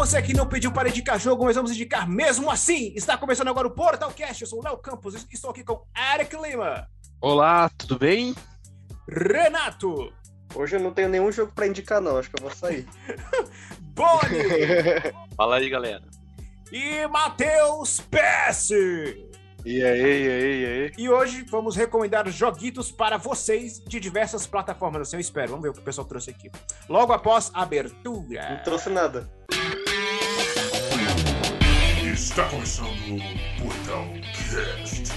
você que não pediu para indicar jogo, mas vamos indicar mesmo assim. Está começando agora o Portal Cast. Eu sou o Léo Campos e estou aqui com Eric Lima. Olá, tudo bem? Renato. Hoje eu não tenho nenhum jogo para indicar, não. Acho que eu vou sair. Boni. Fala aí, galera. E Matheus PS. E aí, e aí, e aí? E hoje vamos recomendar joguitos para vocês de diversas plataformas, assim eu espero. Vamos ver o que o pessoal trouxe aqui. Logo após a abertura. Não trouxe nada. Está começando o Portal Cast.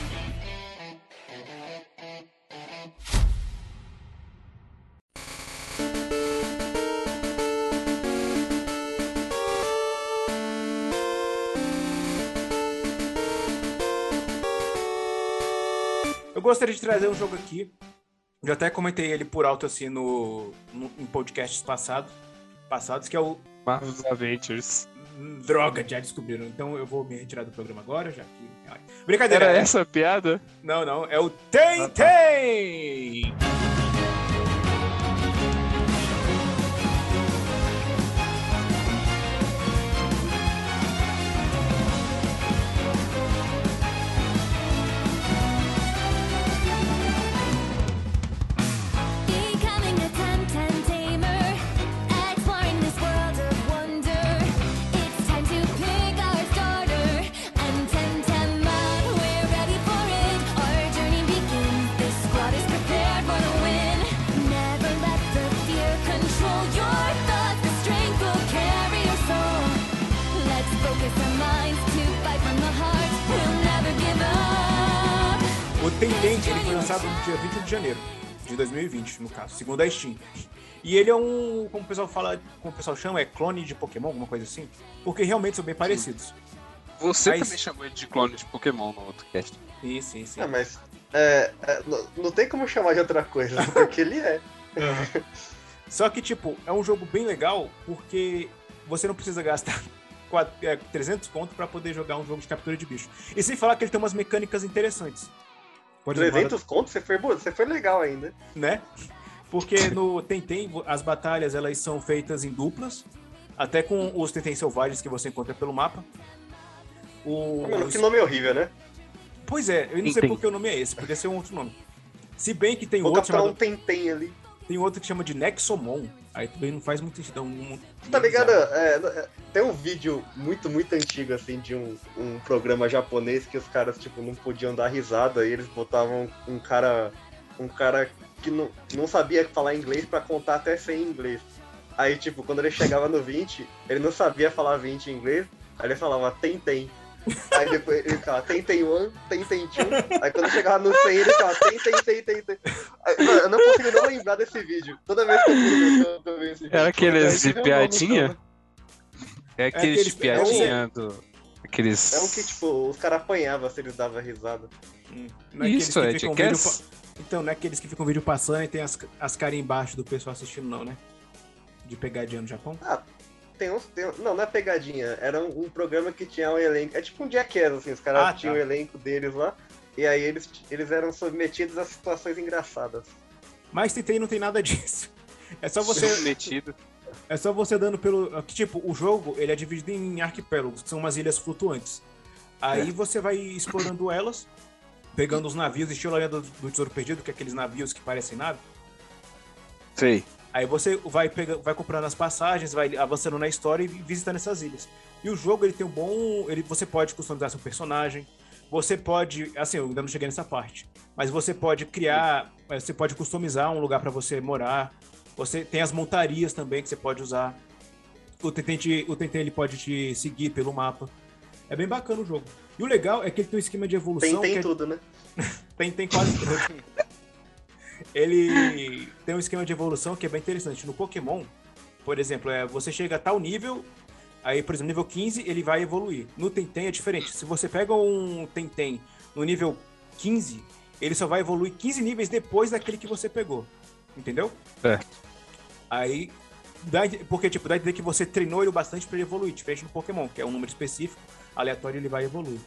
Eu gostaria de trazer um jogo aqui. Eu até comentei ele por alto assim no, no em podcasts passados, passados, que é o Marvel's Adventures. Droga, já descobriram. Então eu vou me retirar do programa agora, já que. Ai. Brincadeira. Era essa a piada? Não, não. É o Tem Tem! Tem, ele foi lançado no dia 21 de janeiro de 2020, no caso, segundo a Steam. E ele é um, como o pessoal fala, como o pessoal chama, é clone de Pokémon, alguma coisa assim. Porque realmente são bem parecidos. Você Mas- também chamou ele de clone de Pokémon no outro cast. Sim, sim, sim. Ah, mas é, é, não, não tem como chamar de outra coisa, porque ele é. Só que, tipo, é um jogo bem legal porque você não precisa gastar quat- é, 300 conto pra poder jogar um jogo de captura de bicho. E sem falar que ele tem umas mecânicas interessantes. Pode levar- 300 contos, você foi, você foi legal ainda. né? Porque no Tentem, as batalhas elas são feitas em duplas, até com os Tentem selvagens que você encontra pelo mapa. O... Mano, que nome horrível, né? Pois é, eu não sei Tentem. por que o nome é esse, podia ser um outro nome. Se bem que tem Vou outro capturar um chamado, Tentem ali. tem outro que chama de Nexomon. Aí também não faz muito sentido. é Um, Tá ligado? É, é, tem um vídeo muito, muito antigo, assim, de um, um programa japonês que os caras, tipo, não podiam dar risada e eles botavam um cara. Um cara que não, não sabia falar inglês pra contar até 100 em inglês. Aí, tipo, quando ele chegava no 20, ele não sabia falar 20 em inglês, aí ele falava tem, tem. Aí depois ele ficava tem, tem one, tem, tem two. Aí quando chegava no 100, ele ficava tem, tem, tem, tem, tem. Aí, mano, eu não consigo não lembrar desse vídeo. Toda vez que eu vejo, eu, eu vejo esse vídeo. Era aqueles Aí de tiver um piadinha? É aqueles aqueles- de piadinha do. Aqueles. É um que, tipo, os caras apanhavam se eles davam risada. Hum, não é aqueles Isso, que é Jackass? vídeo pa- Então, não é aqueles que ficam vídeo passando e tem as, as caras embaixo do pessoal assistindo, não, né? De pegadinha no Japão. Tem uns. Tem, não, não é pegadinha. Era um, um programa que tinha um elenco. É tipo um Jackass, assim, os caras Ah, tá. tinham o elenco deles lá. E aí eles, eles eram submetidos a situações engraçadas. Mas Tentem não tem nada disso. É só você metido. É só você dando pelo. que, Tipo, o jogo ele é dividido em arquipélagos, que são umas ilhas flutuantes. Aí você vai explorando elas, pegando os navios, estilo a do, do Tesouro Perdido, que é aqueles navios que parecem nave. Sei. Aí você vai, pega, vai comprando as passagens, vai avançando na história e visitando essas ilhas. E o jogo ele tem um bom. Ele, você pode customizar seu personagem. Você pode. Assim, eu ainda não cheguei nessa parte. Mas você pode criar. eh, Você pode customizar um lugar para você morar. Você tem as montarias também que você pode usar. O Tentem, te- o Tentem ele pode te seguir pelo mapa. É bem bacana o jogo. E o legal é que ele tem um esquema de evolução. Tem, tem que é- tudo, né? tem, tem quase tudo. Ele tem um esquema de evolução que é bem interessante. No Pokémon, por exemplo, é, você chega a tal nível, aí, por exemplo, nível 15, ele vai evoluir. No Tentem é diferente. Se você pega um Tentem no nível 15, ele só vai evoluir 15 níveis depois daquele que você pegou. Entendeu? É. Aí, dá, porque, tipo, dá a entender que você treinou ele bastante pra ele evoluir, diferente no Pokémon, que é um número específico, aleatório, ele vai evoluir.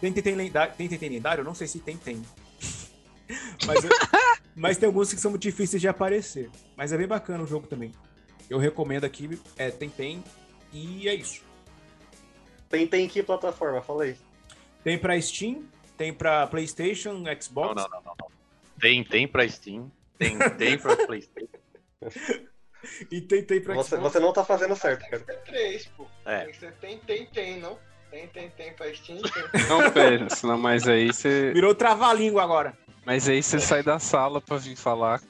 Tem Tentem lendário, tem Tentem lendário? Eu não sei se tem, tem. Mas, mas tem alguns que são muito difíceis de aparecer. Mas é bem bacana o jogo também. Eu recomendo aqui, é Tentem E é isso. Tem, tem que plataforma? Fala aí. Tem pra Steam, tem pra PlayStation, Xbox. não, não, não, não. Tem, tem pra Steam, tem, tem pra Playstation. E tem, tem pra Você, Xbox. você não tá fazendo certo, Tem que cara. ser três, pô. É. Tem que ser tem, tem, tem, não? Tem, tem, tem pra Steam, tem. Não, pera, senão, mas aí você. Virou trava-língua agora. Mas aí você sai da sala pra vir falar.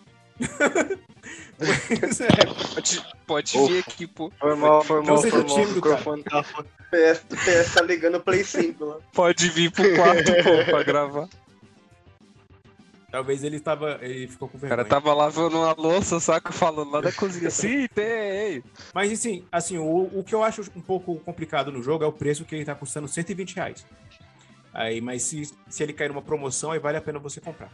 Pois é. Pode, pode vir aqui, pô. Foi mal, foi Não seja tímido, microfone tá PS, PS tá ligando o Play 5 lá. Pode vir pro quarto, pô, pra gravar. Talvez ele tava. Ele ficou com O vergonha. cara tava lavando uma louça, saca? Falando lá da cozinha. Sim, tem. Mas assim, assim o, o que eu acho um pouco complicado no jogo é o preço que ele tá custando 120 reais. Aí, mas se, se ele cair numa promoção, aí vale a pena você comprar.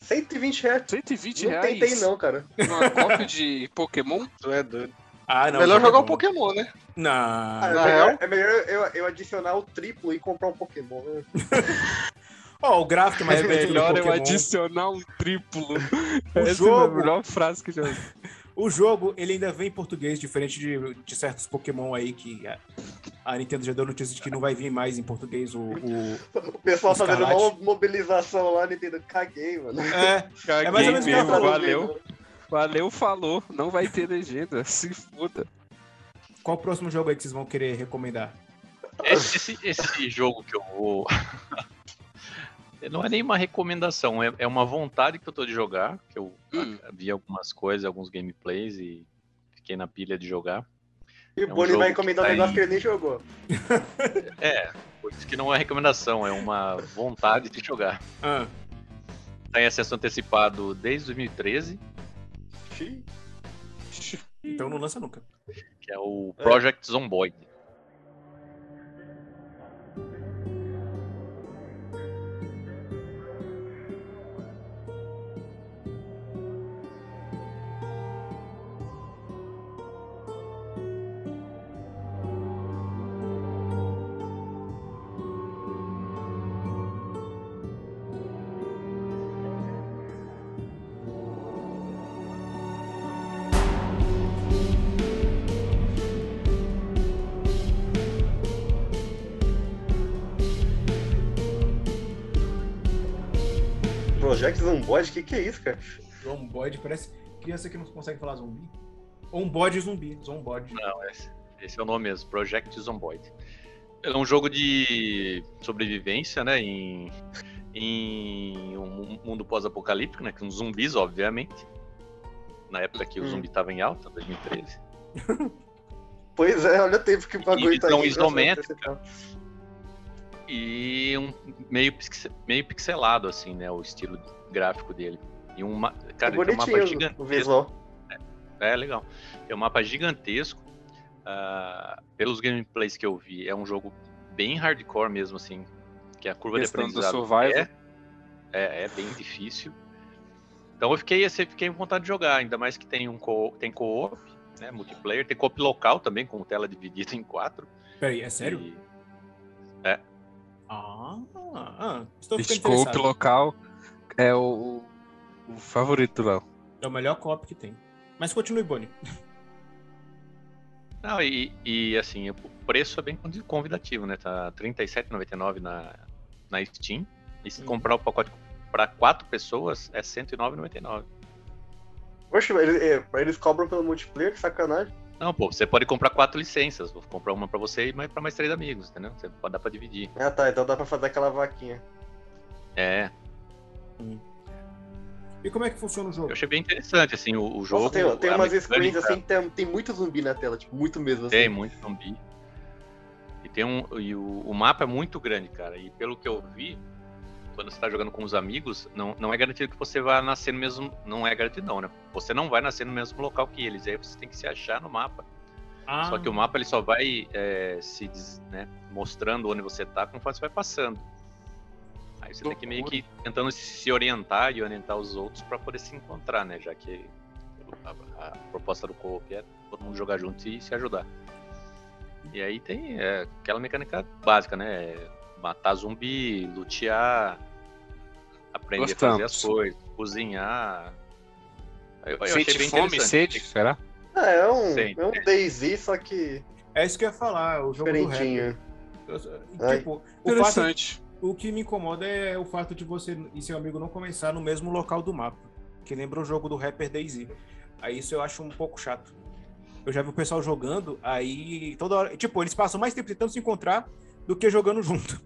120 reais. 120 Não reais. tentei não, cara. Uma cópia de Pokémon? Tu é doido. Ah, não. Melhor jogar um Pokémon, né? Não. Ah, é, Na melhor, real? é melhor eu, eu adicionar o triplo e comprar um Pokémon. né? Ó, o gráfico é mais é melhor eu adicionar um triplo. O Essa é a jogo- melhor frase que eu já. O jogo, ele ainda vem em português, diferente de, de certos Pokémon aí que a, a Nintendo já deu notícia de que não vai vir mais em português o... o- O pessoal tá fazendo uma mobilização lá, Nintendo. Caguei, mano. É, Caguei mais ou menos mesmo, falou valeu. Valeu, falou. Não vai ter legenda. Se foda. qual o próximo jogo aí que vocês vão querer recomendar? Esse, esse jogo que eu vou. Não é nem uma recomendação, é, é uma vontade que eu tô de jogar. Que eu Hum. vi algumas coisas, alguns gameplays e fiquei na pilha de jogar. E É o um Bonnie jogo vai que encomendar um tá negócio aí. que ele nem jogou. É, por isso que não é recomendação, é uma vontade de jogar. Ah, Tá em acesso antecipado desde 2013, Xiii. então não lança nunca. que é o Project Zomboid. Project Zomboid, o que, que é isso, cara? Zomboid parece criança que não consegue falar zumbi. Ou um bode zumbi, zombode. Não, esse, esse é o nome mesmo, Project Zomboid. É um jogo de sobrevivência, né, em, em um mundo pós-apocalíptico, né, com zumbis, obviamente. Na época que o Hum. zumbi tava em alta, 2013. Pois é, olha o tempo que o bagulho tá aí. isométrica. E um meio, meio pixelado, assim, né, o estilo gráfico dele. E um, ma- É cara, ele tem um mapa o gigantesco. visual. É, legal. Tem um mapa gigantesco. ah, pelos gameplays que eu vi, é um jogo bem hardcore mesmo, assim. Que a curva Questão de do aprendizado é, é, é bem difícil. Então eu fiquei, assim, fiquei com vontade de jogar, ainda mais que tem um co tem co-op, né, multiplayer, tem co-op local também, com tela dividida em quatro. Peraí, é sério? E- Ah, ah, estou ficando Scope interessado. local é o, o favorito do Léo. É o melhor copo que tem. Mas continue, Bonnie. Não, e, e, assim, o preço é bem convi- convidativo, né? Tá R$ 37,99 na, na Steam. E se Hum. comprar o pacote para quatro pessoas, é R$ 109,99. Poxa, eles, é, eles cobram pelo multiplayer, que sacanagem. Não, pô, você pode comprar quatro licenças. Vou comprar uma pra você e mais para mais três amigos, entendeu? Você pode dar pra dividir. Ah tá, então dá pra fazer aquela vaquinha. É, E como é que funciona o jogo? eu achei bem interessante, assim, o, o jogo. Nossa, tem, tem a umas screens assim, tem, tem muito zumbi na tela, tipo, muito mesmo. Assim. Tem muito zumbi. E tem um. E o, o mapa é muito grande, cara. E pelo que eu vi, quando você tá jogando com os amigos, não, não é garantido que você vai nascer no mesmo. Não é garantido, não, né? Você não vai nascer no mesmo local que eles. Aí você tem que se achar no mapa. Ah, Só que o mapa ele só vai é, se des- né, mostrando onde você tá conforme você vai passando. Aí você tem que meio que tentando se- orientar e orientar os outros pra poder se encontrar, né? Já que a, a proposta do co-op é todo mundo jogar junto e se ajudar. E aí tem é, aquela mecânica básica, né? É Matar zumbi, lutear, aprender a fazer Gostamos. as coisas, cozinhar. Eu, eu achei Sente bem fome, interessante. sede, será? É, é um, é um Daisy, só que É isso que eu ia falar, o jogo do rap. Ai. Tipo, o, fato, Interessante. O que me incomoda é o fato de você e seu amigo não começar no mesmo local do mapa. Que lembra o jogo do rapper Daisy. Aí isso eu acho um pouco chato. Eu já vi o pessoal jogando, aí toda hora. Tipo, eles passam mais tempo tentando se encontrar do que jogando junto.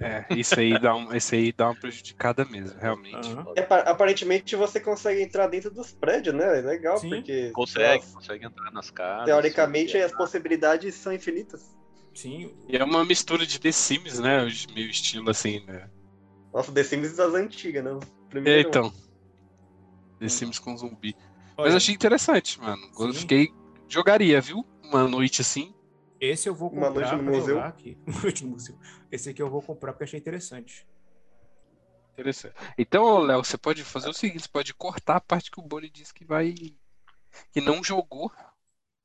É, isso aí dá, um, isso aí dá uma prejudicada mesmo, realmente. Apa- aparentemente você consegue entrar dentro dos prédios, né? É legal, Sim. porque Consegue, nossa, consegue entrar nas casas. teoricamente as possibilidades são infinitas. Sim. E é uma mistura de The Sims, né? Meio estilo assim, né? Nossa, The Sims das antigas, né? O É, primeiro- então. The Sims com zumbi. Olha, Mas achei interessante, mano. Eu Sim. fiquei. Jogaria, viu? Uma noite assim. Esse eu vou Uma comprar noite no pra museu. jogar aqui. Uma noite no museu. Esse aqui eu vou comprar porque achei interessante. Interessante. Então, Léo, você pode fazer o seguinte: você pode cortar a parte que o Boni disse que vai. que não jogou.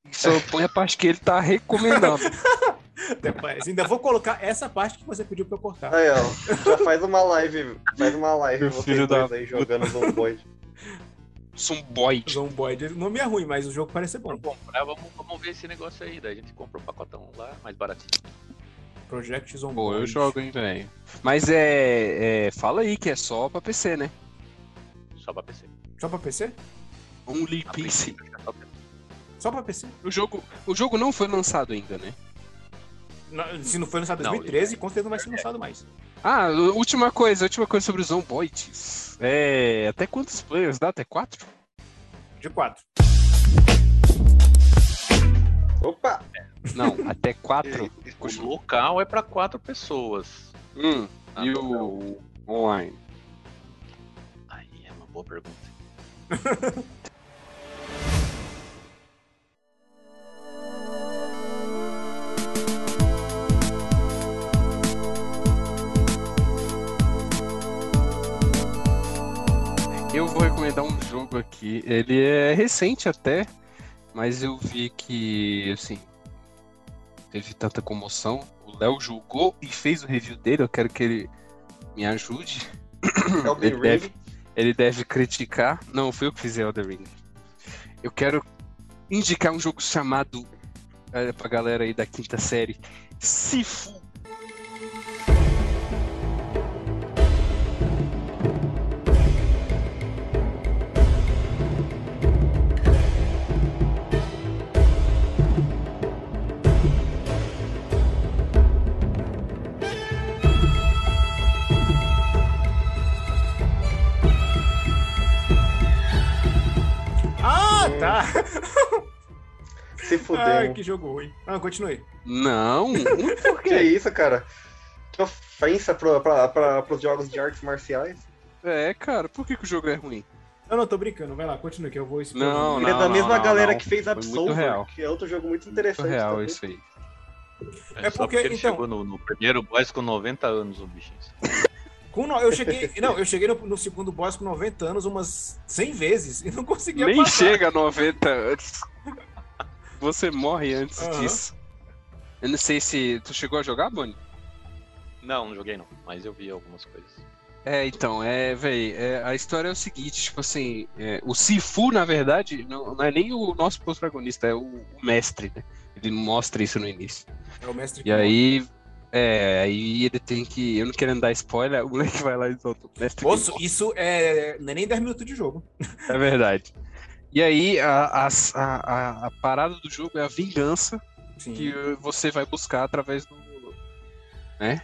E só põe a parte que ele tá recomendando. Até parece. Ainda vou colocar essa parte que você pediu pra eu cortar. Aí, ó. Já faz uma live. Faz uma live Meu vocês filho dois da aí jogando Zomboid. Zomboid. Zomboid. O nome é ruim, mas o jogo parece ser bom. Vamos comprar, vamos, vamos ver esse negócio aí. Daí a gente compra o pacotão lá, mais baratinho. Project Zomboid. Pô, eu jogo, hein, velho. Mas é, é. Fala aí que é só pra PC, né? Só pra PC. Só pra PC? Only PC. Só pra PC? O jogo, o jogo não foi lançado ainda, né? Se não foi lançado em Não, 2013, com certeza não vai ser lançado mais. Ah, última coisa, última coisa sobre os Zomboids. É. Até quantos players dá? Até quatro? De 4. Opa! Não, até quatro. O local é pra quatro pessoas. Hum, Ah, e o online? Aí é uma boa pergunta. Eu vou recomendar um jogo aqui. Ele é recente até, mas eu vi que, assim, teve tanta comoção. O Léo julgou e fez o review dele. Eu quero que ele me ajude. Elden Ele deve, Ring. ele deve criticar. Não, foi eu que fiz Elden Ring. Eu quero indicar um jogo chamado, é, pra galera aí da quinta série, Sifu. Tá! Se fudeu. Ai, que jogo ruim. Ah, continue. Não, por Que isso, cara? Que ofensa pro, pra, pra, pros jogos de artes marciais. É, cara, por que, que o jogo é ruim? Não, não, tô brincando. Vai lá, continue, que eu vou expor. Não, Ele é da mesma não, galera não. que fez muito Absolver, real. que é outro jogo muito Muito interessante. real também. isso aí. É só porque, ele então- chegou no, no primeiro boss com 90 anos, o bicho. Com no- Eu cheguei. Não, eu cheguei no, no segundo boss com 90 anos umas 100 vezes e não conseguia Nem passar. chega a 90 antes. Você morre antes Aham. disso. Eu não sei se. Tu chegou a jogar, Bonnie? Não, não joguei não, mas eu vi algumas coisas. É, então, é, véi, é, a história é o seguinte, tipo assim, é, o Sifu, na verdade, não, não é nem o nosso protagonista, é o, o mestre, né? Ele mostra isso no início. É o mestre E aí, é, aí ele tem que, eu não querendo dar spoiler, o moleque vai lá e solta o mestre. Moço, isso é. Não é nem 10 minutos de jogo. É verdade. E aí, a, a, a, a parada do jogo é a vingança Sim. que você vai buscar através do. né?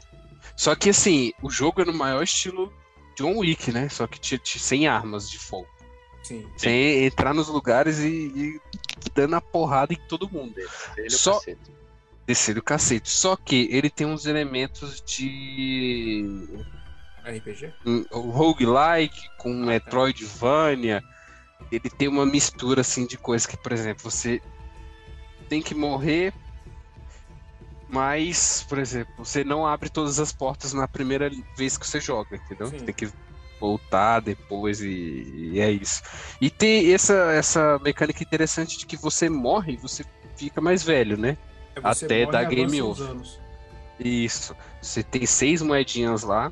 Só que assim, o jogo é no maior estilo John Wick, né? Só que te- te- sem armas de fogo. Sim. Sem entrar nos lugares e, e dando a porrada em todo mundo. Ele é o Só-. Descer o cacete. Só que ele tem uns elementos de. RPG? roguelike com Ah, tá. Metroidvania. Ele tem uma mistura assim de coisas que, por exemplo, você tem que morrer, mas, por exemplo, você não abre todas as portas na primeira vez que você joga, entendeu? Sim. Você tem que voltar depois e, e é isso. E tem essa, essa mecânica interessante de que você morre e você fica mais velho, né? É Até dar e game over. Isso. Você tem seis moedinhas lá.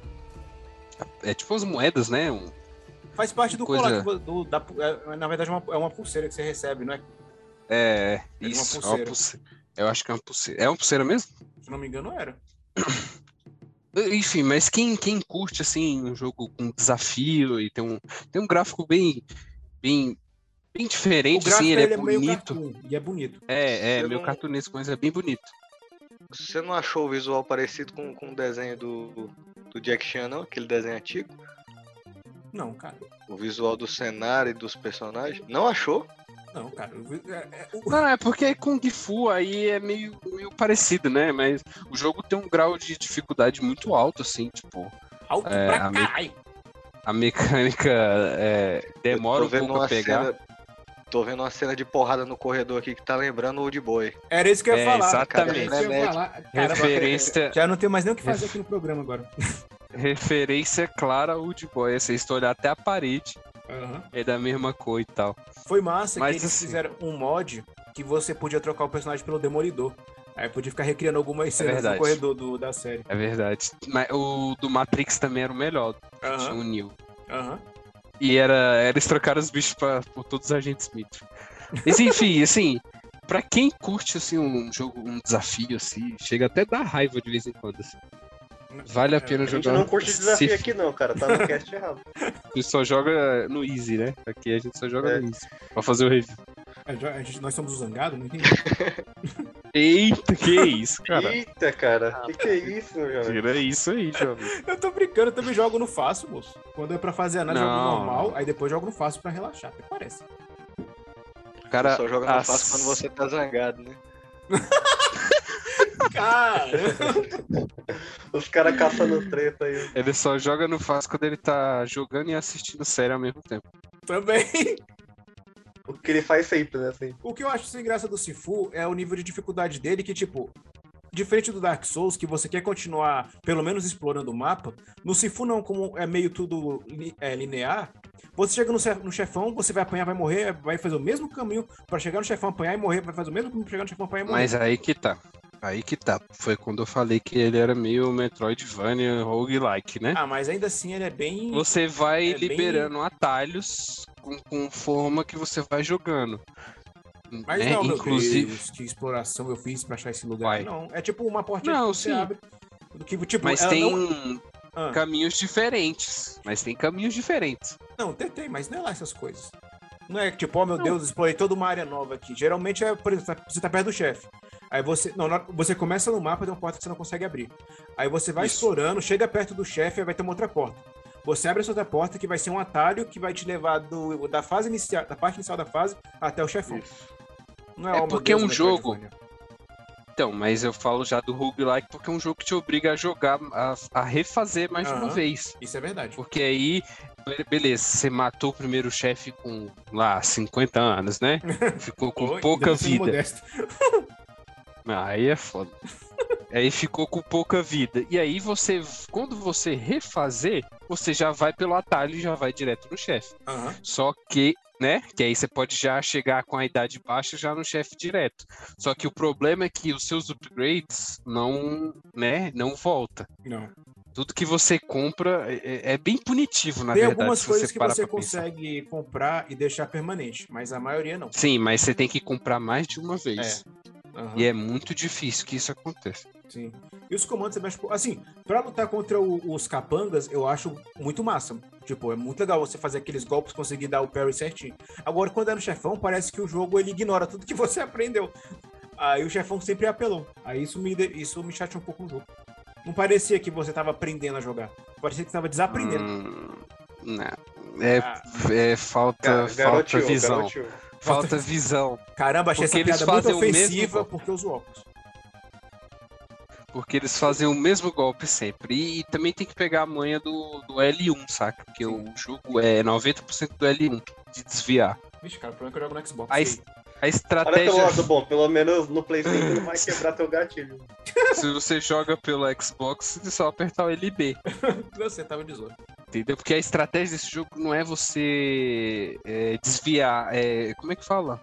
É tipo as moedas, né? Um- Faz parte do Coisa- colar. do- da, é, na verdade, é uma, é uma pulseira que você recebe, não é? É, É de uma isso. É uma pulseira. Eu acho que é uma pulseira. É uma pulseira mesmo? Se não me engano, era. Enfim, mas quem, quem curte assim um jogo com desafio e tem um, tem um gráfico bem, bem, bem O diferente, assim, ele ele é é meio bonito. cartoon, e é bonito. É, é, Eu meio não- cartunesco, mas é bem bonito. Você não achou o visual parecido com, com o desenho do, do Jack Chan, não? Aquele desenho antigo? Não, cara. O visual do cenário e dos personagens? Não achou? Não, cara. É- é- o- Não, é porque Kung Fu aí é meio, meio parecido, né? Mas o jogo tem um grau de dificuldade muito alto, assim, tipo, Alto É, pra a me- caralho. a mecânica é, demora um pouco a pegar. Cena, tô vendo uma cena de porrada no corredor aqui que tá lembrando o Old Boy. Era isso que eu ia É, falar. exatamente. Era isso que eu ia falar. Referência, já não tem mais nem o que fazer aqui no programa agora. referência clara ao Old Boy. Você se olhar até a parede, é da mesma cor e tal. Foi massa Mas que eles assim- fizeram um mod que você podia trocar o personagem pelo Demolidor. Aí podia ficar recriando algumas cenas no verdade. corredor do- da série. É verdade. Mas o do Matrix também era o melhor. Tinha Aham, o Neo. aham. E era, era eles trocaram os bichos pra, por todos os agentes Smith. Mas enfim, assim, pra quem curte assim, um jogo, um desafio, assim, chega até a dar raiva de vez em quando. assim. Vale a pena A gente jogar. não curte desafio se- aqui não, cara. Tá no cast errado. A gente só joga no Easy, né? Aqui a gente só joga É. no Easy. Pra fazer o review. A gente- nós somos os zangados? Não entendi. Eita, que isso, cara? Eita, cara. Que que é isso, meu jovem? Tira isso aí, jovem. eu tô brincando, eu também jogo no fácil, moço. Quando é pra fazer análise, eu jogo normal, aí depois jogo no fácil pra relaxar, até parece. Cara, Só joga no as- fácil quando você tá zangado, né? Cara! Os caras caçando treta aí. Ele só joga no fácil quando ele tá jogando e assistindo série ao mesmo tempo. também. O que ele faz sempre, né? Assim. O que eu acho sem graça do Sifu é o nível de dificuldade dele, que, tipo, diferente do Dark Souls, que você quer continuar, pelo menos, explorando o mapa, no Sifu não, como é meio tudo é, linear, você chega no, chefão, você vai apanhar, vai morrer, vai fazer o mesmo caminho pra chegar no chefão, apanhar e morrer, vai fazer o mesmo caminho pra chegar no chefão, apanhar e morrer. Mas aí que tá. Aí que tá. Foi quando eu falei que ele era meio Metroidvania roguelike, né? Ah, mas ainda assim ele é bem... Você vai é bem- liberando atalhos com, com forma que você vai jogando. Mas né? não, Inclusive. Deus, que exploração eu fiz pra achar esse lugar. Vai. Não, é tipo uma portinha Não, que você sim. abre. Que, tipo, Mas tem não... Ah, caminhos diferentes. Mas tem caminhos diferentes. Não, tem, tem, mas não é lá essas coisas. Não é tipo, ó meu Deus, explorei toda uma área nova aqui. Geralmente é, por exemplo, você tá perto do chefe. Aí você. Não, você começa no mapa, tem uma porta que você não consegue abrir. Aí você vai Isso. explorando, chega perto do chefe, aí vai ter uma outra porta. Você abre essa outra porta que vai ser um atalho que vai te levar do, da fase inicial, da parte inicial da fase até o chefão. Não É meu porque é um Metroidvania. jogo. Então, mas eu falo já do roguelike porque é um jogo que te obriga a jogar, a, a refazer mais de uma vez. Isso é verdade. Porque aí, be- beleza, você matou o primeiro chefe com, lá, 50 anos, né? Ficou com Oi, pouca vida. Aí é foda. Aí ficou com pouca vida. E aí você, quando você refazer, você já vai pelo atalho e já vai direto no chefe. Aham. Só que, né? Que aí você pode já chegar com a idade baixa já no chefe direto. Só que o problema é que os seus upgrades não, né, não volta. Não. Tudo que você compra é, é bem punitivo, na Tem verdade. algumas se coisas que você pra pensar. consegue comprar e deixar permanente, mas a maioria não. Sim, mas você tem que comprar mais de uma vez. Aham. E é muito difícil que isso aconteça. Sim. E os comandos você mexe. Assim, pra lutar contra o- os capangas, eu acho muito massa. Tipo, é muito legal você fazer aqueles golpes, conseguir dar o parry certinho. Agora, quando é no chefão, parece que o jogo ele ignora tudo que você aprendeu. Aí o chefão sempre é apelão. Aí isso me, isso me chateia um pouco no jogo. Não parecia que você tava aprendendo a jogar. Parecia que você tava desaprendendo. Hum, não. É, Ah, é falta, Ga- falta Garoteou, visão. garoteou. Falta visão. caramba, achei porque essa eles piada muito fazem o mesmo ofensiva golpe. porque uso óculos. Porque eles fazem o mesmo golpe sempre. E, e também tem que pegar a manha do, do L1, saca? Porque o jogo é 90% do L1 de desviar. Vixe, cara, o problema é que eu jogo no Xbox. A, es- a Olha pelo estratégia, lado bom, pelo menos no PlayStation não vai quebrar teu gatilho. se você joga pelo Xbox, é só apertar o LB. Você tava de zoa. Entendeu? Porque a estratégia desse jogo não é você é, desviar. É, como é que fala?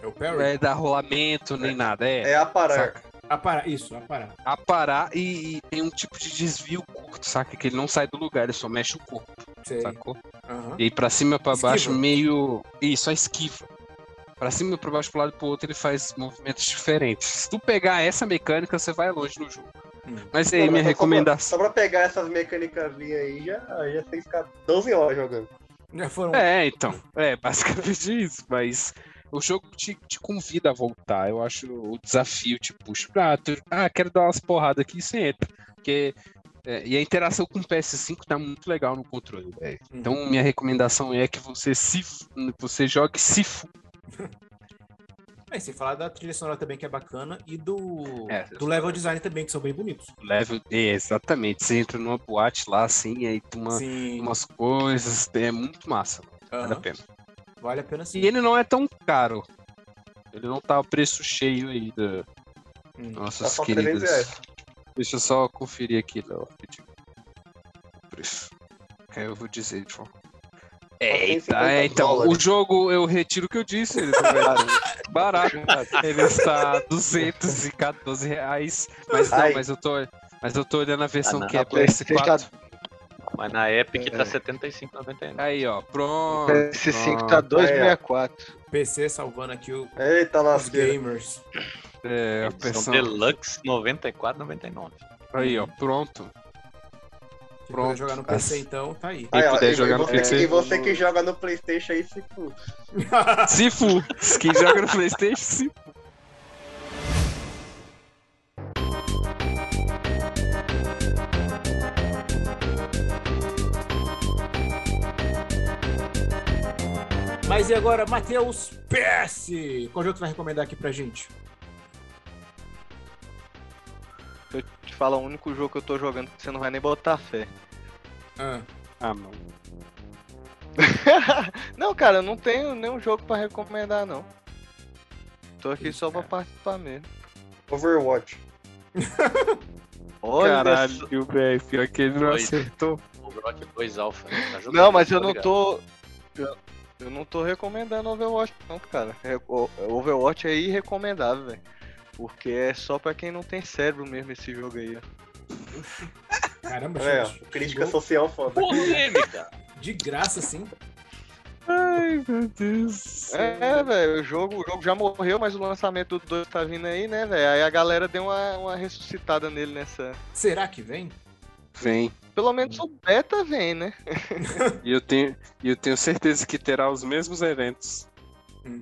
É o parry? é dar rolamento nem nada. É, É a parar. saca? Aparar, isso, aparar. Aparar e, e tem um tipo de desvio curto, saca? Que ele não sai do lugar, ele só mexe o corpo, Sei. sacou? Aham. E aí pra cima pra baixo, Esquiva. meio. Isso, a esquiva. Pra cima, pra baixo, pro lado e pro outro, ele faz movimentos diferentes. Se tu pegar essa mecânica, você vai longe no jogo. Mas aí, Não, minha só pra- recomendação. Só pra pegar essas mecânicas aí, já, já tem que ficar 12 horas jogando. Já foram. É, então. É, basicamente isso. Mas o jogo te, te convida a voltar. Eu acho o desafio te puxa. Ah, tu- ah quero dar umas porradas aqui e você entra. Porque. é, e a interação com o PS5 tá muito legal no controle. Uhum. Então, minha recomendação é que você se você jogue se É, sem falar da trilha sonora também, que é bacana, e do, É, do level design também, que são bem bonitos. level. É, exatamente. Você entra numa boate lá assim, aí tem uma, umas coisas. É muito massa. Vale a pena. Vale a pena sim. E ele não é tão caro. Ele não tá o preço cheio aí da Hum. Tá nossas 300 queridas. Deixa eu só conferir aqui, Léo. rapidinho. O preço. Que aí eu vou dizer de forma. Eita, 150 é, então, dólares. o jogo, eu retiro o que eu disse, ele é tão barato. Ele está 214 reais. Mas não, Ai. mas eu tô. Mas eu tô olhando a versão Ah, não. que é A PlayStation PS4. Mas na Epic tá É. 75,99. Aí, ó, pronto. PS5 pronto. tá 264. PC salvando aqui o- Eita, os lasqueira. gamers. É, a versão... Deluxe 94,99. Aí, ó, pronto. Quem Pronto. jogar no PC, As- então, tá aí. Quem Aí, ó, puder jogar no você, PC. E você que joga no Playstation aí, se fu- Se fu. Quem joga no Playstation, se fu. Mas e agora, Matheus PS? Qual jogo você vai recomendar aqui pra gente? Te falar o único jogo que eu tô jogando que você não vai nem botar fé. Ah, Ah, não. não, cara, eu não tenho nenhum jogo pra recomendar, não. Tô aqui só pra cara. participar mesmo. Overwatch. Olha Caralho, velho. Pior que ele não acertou. Overwatch 2 Alpha. né? Tá Não, mas eu não tô. Eu, eu não tô recomendando Overwatch, não, cara. É, Overwatch é irrecomendável, velho. Porque é só pra quem não tem cérebro mesmo esse jogo aí, ó. caramba, É, ó, gente. crítica Jogou social foda. Polêmica! De graça, assim. Ai, meu Deus. É, velho, o jogo, o jogo já morreu, mas o lançamento do 2 tá vindo aí, né, velho? Aí a galera deu uma, uma ressuscitada nele nessa. Será que vem? Vem. Pelo menos o beta vem, né? E eu tenho, eu tenho certeza que terá os mesmos eventos. Hum.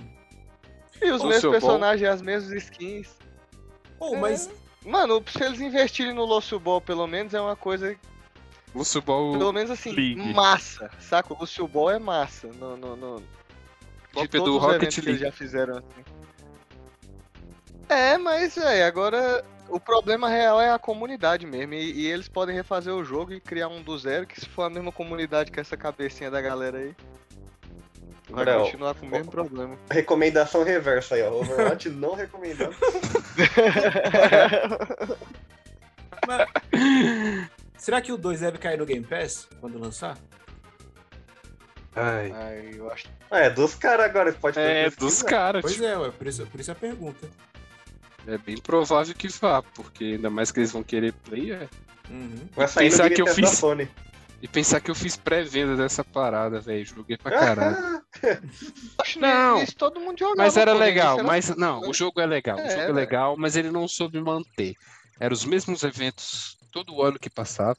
E os Ô, mesmos personagens, as mesmas skins. Oh, É. mas Mano, se eles investirem no Lúcio Ball, pelo menos, é uma coisa, Lúcio Ball. pelo menos assim, League. massa, saca? O Lúcio Ball é massa. No, no, no... de Tipo, é do todos os Rocket eventos que eles League. já fizeram assim. É, mas, velho, agora o problema real é a comunidade mesmo. E, e eles podem refazer o jogo e criar um do zero, que se for a mesma comunidade que essa cabecinha da galera aí, vai continuar com o mesmo problema. Recomendação reversa aí, ó. Overwatch não recomendado. será que o 2 deve cair no Game Pass quando lançar? Ai. Ai, eu acho É, dos caras agora, pode É, pesquisar. dos caras. Pois tipo, é, ué, por isso, por isso a pergunta. é bem provável que vá, porque ainda mais que eles vão querer play, é. Uhum. Vai sair no Game que eu Pass da fiz- Sony. E pensar que eu fiz pré-venda dessa parada, velho. Joguei pra caralho. Acho Não, isso todo mundo jogava. Mas era no legal, era- mas não, o jogo é legal, o É, jogo é velho. legal, mas ele não soube manter. Eram os mesmos eventos todo ano que passava,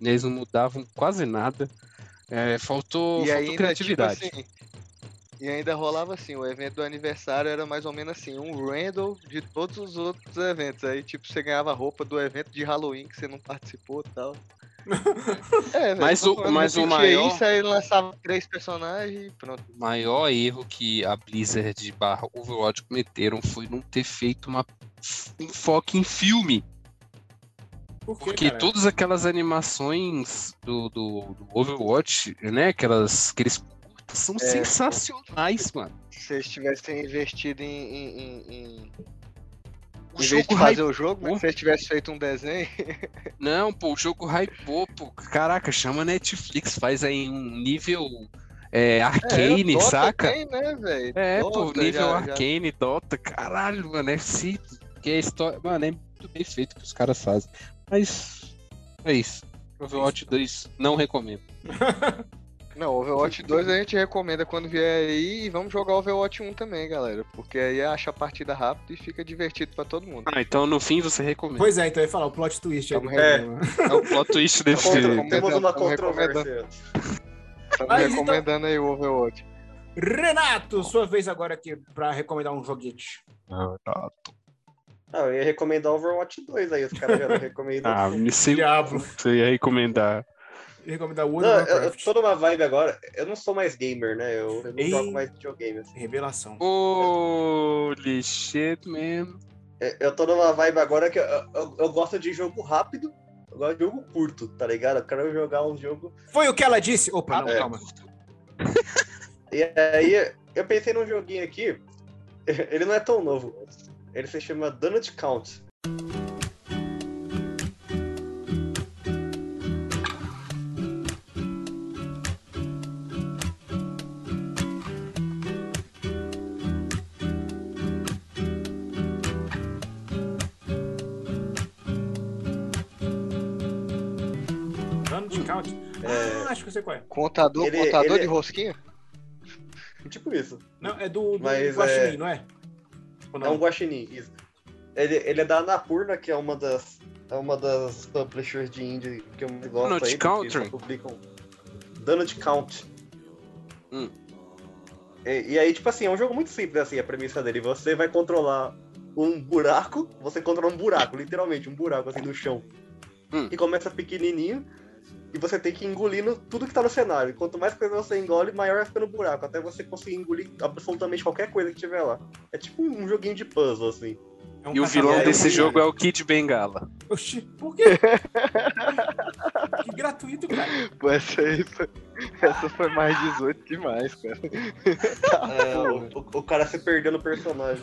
eles não mudavam quase nada. É, faltou, E faltou ainda, criatividade. tipo assim, e ainda rolava assim, o evento do aniversário era mais ou menos assim, um random de todos os outros eventos. Aí, tipo, você ganhava roupa do evento de Halloween que você não participou e tal. É, Mas o- mas o maior- isso, aí lançava três personagens e pronto. O maior erro que a Blizzard barra Overwatch cometeram foi não ter feito uma um foco em filme. Por quê, Porque cara? todas aquelas animações do, do, do Overwatch, né? Aquelas, aqueles curtas são É. sensacionais, mano. Se eles tivessem investido em, em, em... O Em vez jogo de fazer hypou. o jogo, né? se eles tivessem feito um desenho. Não, pô, o jogo hypou, pô. Caraca, chama Netflix, faz aí um nível é, arcane, É, Dota saca? Tem, né, velho? É, pô, Dota nível já- já- arcane, Dota, caralho, mano, é sim, que a história, mano, é muito bem feito que os caras fazem. Mas é isso. Overwatch 2 não recomendo. Não, Overwatch 2 a gente recomenda quando vier aí e vamos jogar Overwatch 1 também, galera. Porque aí acha a partida rápido e fica divertido pra todo mundo. Ah, então no fim você recomenda. Pois é, então eu ia falar o plot twist aí É. É o plot twist desse. Contra- Temos uma tamo controvérsia. Estamos então- recomendando aí o Overwatch. Renato, sua vez agora aqui pra recomendar um joguete. Ah, eu ia recomendar Overwatch 2 aí, os caras já não recomendam. Ah, me sei Diabo. você ia recomendar. Recomendar World não, of eu, eu Warcraft. tô numa vibe agora. Eu não sou mais gamer, né? Eu, eu não Ei. jogo mais videogame. assim. Revelação. Holy shit, man. Eu tô numa vibe agora que eu, eu, eu gosto de jogo rápido. Eu gosto de jogo curto, tá ligado? Eu quero jogar um jogo. Foi o que ela disse? Opa, não, É. calma. E aí eu pensei num joguinho aqui. Ele não é tão novo. Ele se chama Donut Count. Sei qual é. Contador, Ele- contador ele- de rosquinha? Tipo isso. Não, é do, do Mas, Guaxinim, é- não é? Ou É não? um guaxinim, isso. Ele, ele é da Anapurna, que é uma das, é uma das publishers de indie que eu mais gosto Donut aí, Country? publicam Donut Count. Hum. E, e aí, tipo assim, é um jogo muito simples, assim, a premissa dele. Você vai controlar um buraco, você controla um buraco, literalmente, um buraco, assim, no chão. Hum. E começa pequenininho, e você tem que ir engolindo tudo que tá no cenário. Quanto mais coisa você engole, maior vai ficando o buraco, até você conseguir engolir absolutamente qualquer coisa que tiver lá. É tipo um joguinho de puzzle, assim. É um E o vilão é, desse de jogo é o Kid Bengala. Oxi, por quê? que gratuito, cara. Pô, essa foi, essa foi mais 18 demais, cara. É, o, o- o cara se perdeu no personagem.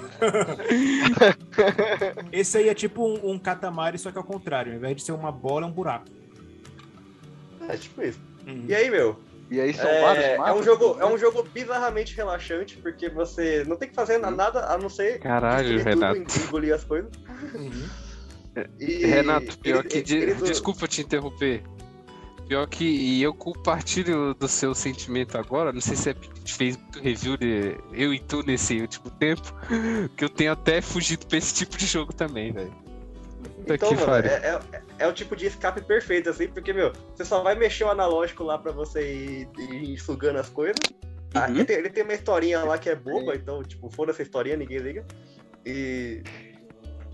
Esse aí é tipo um, um só que ao contrário. Ao invés de ser uma bola, é um buraco. É tipo isso. Uhum. E aí, meu? E aí são É, vários é mapas. um jogo, é um jogo bizarramente relaxante, porque você não tem que fazer na- nada a não ser Caralho, destruir tudo, Renato. engolir as coisas. Uhum. E Renato, pior ele- que. de- ele- Desculpa te interromper. Pior que e eu compartilho do seu sentimento agora. Não sei se é porque a gente fez muito review de eu e tu nesse último tempo. Que eu tenho até fugido pra esse tipo de jogo também, velho. Puta Então, que mano, pariu. é, é, é o tipo de escape perfeito, assim, porque, meu, você só vai mexer o analógico lá pra você ir, ir sugando as coisas. Ah, Uhum. ele, tem, ele tem uma historinha lá que é boba, então, tipo, foda essa historinha, ninguém liga. E.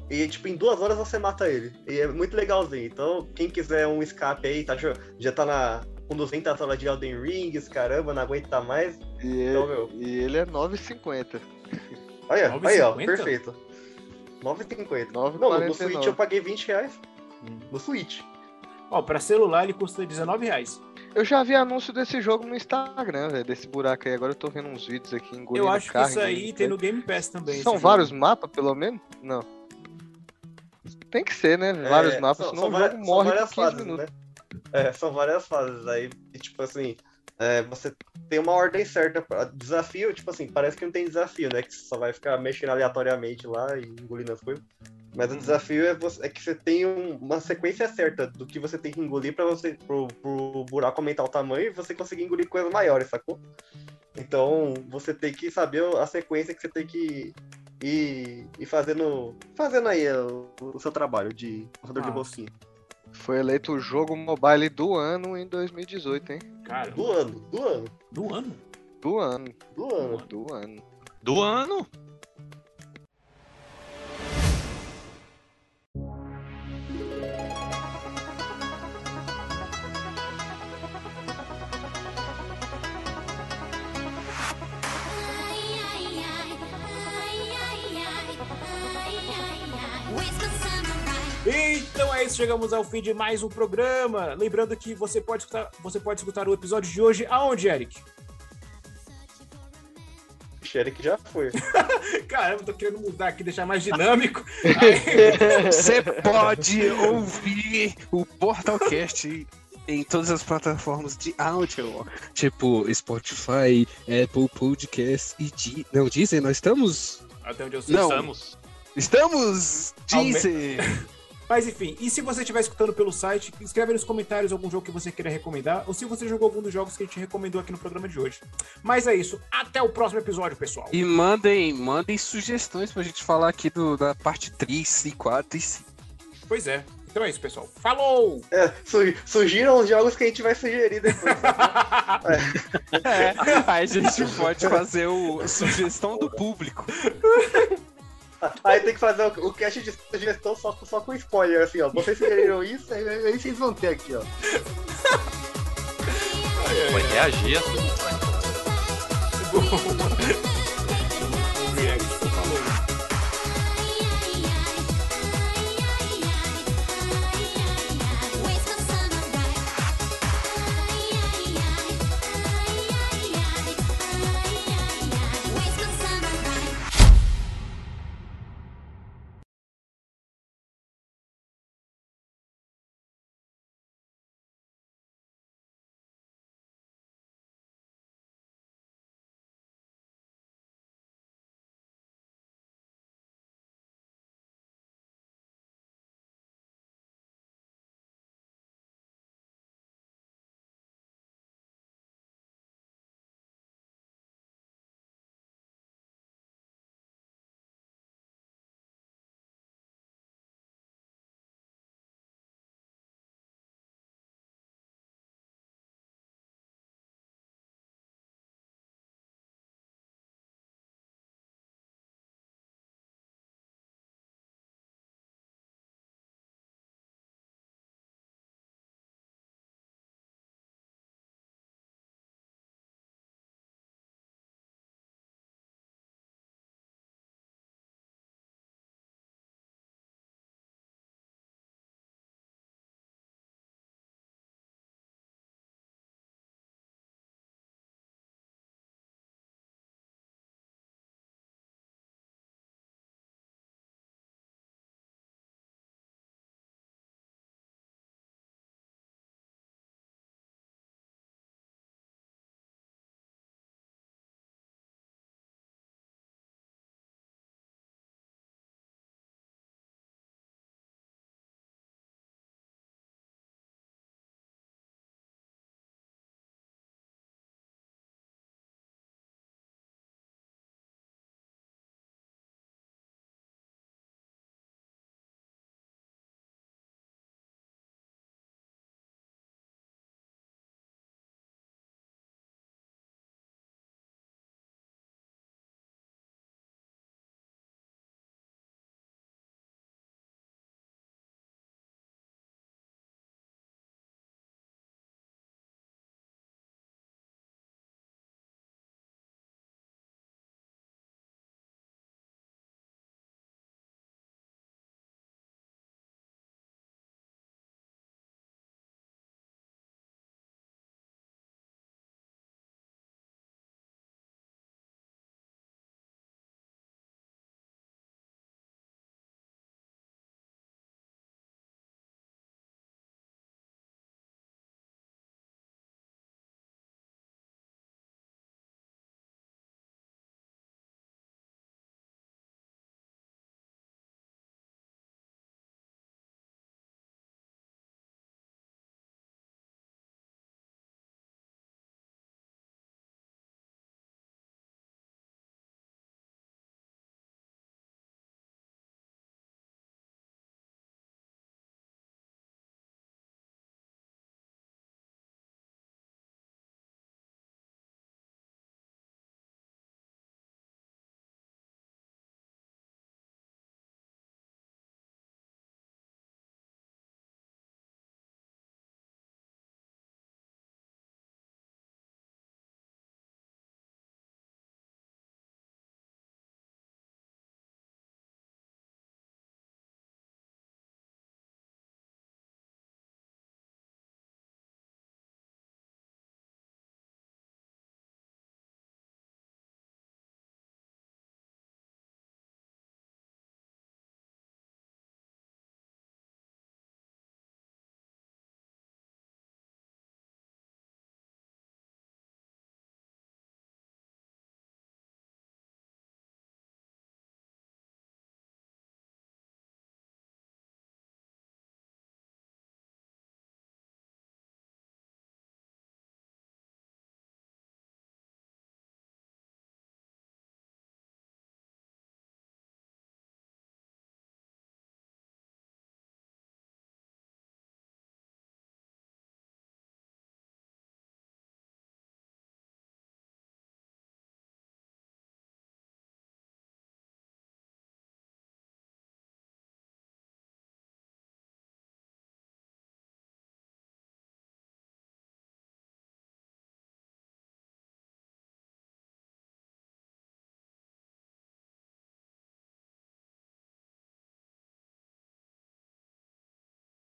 E, tipo, em duas horas você mata ele. E é muito legalzinho. Então, quem quiser um escape aí, tá, já tá na. Com 200 horas de Elden Rings, caramba, não aguenta mais. E Então, ele, meu. e ele é 9,50. Olha, aí, ó, 9,50? perfeito. 9,50. Não, no 9,49. Switch eu paguei 20 reais. Hum. No Switch. Ó, pra celular ele custa 19 reais. Eu já vi anúncio desse jogo no Instagram, velho, desse buraco aí. Agora eu tô vendo uns vídeos aqui engolindo Eu acho que carne, isso aí tem no. Game Pass também. São vários jogo. mapas, pelo menos? Não. Tem que ser, né? Vários É, mapas, são- senão são o várias- jogo são morre várias por 15 fases, minutos. né? É, são várias fases. Aí, e, tipo assim, é, você tem uma ordem certa. pra- Desafio, tipo assim, parece que não tem desafio, né? Que você só vai ficar mexendo aleatoriamente lá e engolindo as coisas. Mas o desafio é, você- é que você tem um- uma sequência certa do que você tem que engolir pra você pro, pro buraco aumentar o tamanho e você conseguir engolir coisas maiores, sacou? Então você tem que saber a sequência que você tem que ir, ir fazendo. Fazendo aí o, o seu trabalho de corredor de Ah. bolsinha. Foi eleito o jogo mobile do ano em 2018, hein? Cara, Do ano, do ano, do ano? Do ano, do ano. do ano. Do ano? Isso, chegamos ao fim de mais um programa. Lembrando que você pode escutar, você pode escutar o episódio de hoje aonde, Eric? Eric já foi. Caramba, tô querendo mudar aqui, deixar mais dinâmico. Você pode ouvir o Portalcast em todas as plataformas de áudio, tipo Spotify, Apple Podcast e Di... não Deezer. Nós estamos, até onde eu sei. Não. Estamos. estamos Deezer. Mas enfim, e se você estiver escutando pelo site, escreve nos comentários algum jogo que você queira recomendar, ou se você jogou algum dos jogos que a gente recomendou aqui no programa de hoje. Mas é isso, até o próximo episódio, pessoal. E mandem, mandem sugestões pra gente falar aqui do, da parte 3, e 4 e 5. Pois é. Então é isso, pessoal. Falou! É, su- surgiram os jogos que a gente vai sugerir depois. É, aí a gente pode fazer o sugestão do público. Aí tem que fazer o, o cast de sugestão só, com- só com spoiler, assim, ó. Vocês sugeriram isso, aí, aí vocês vão ter aqui, ó. Vai reagir a tudo. Boom.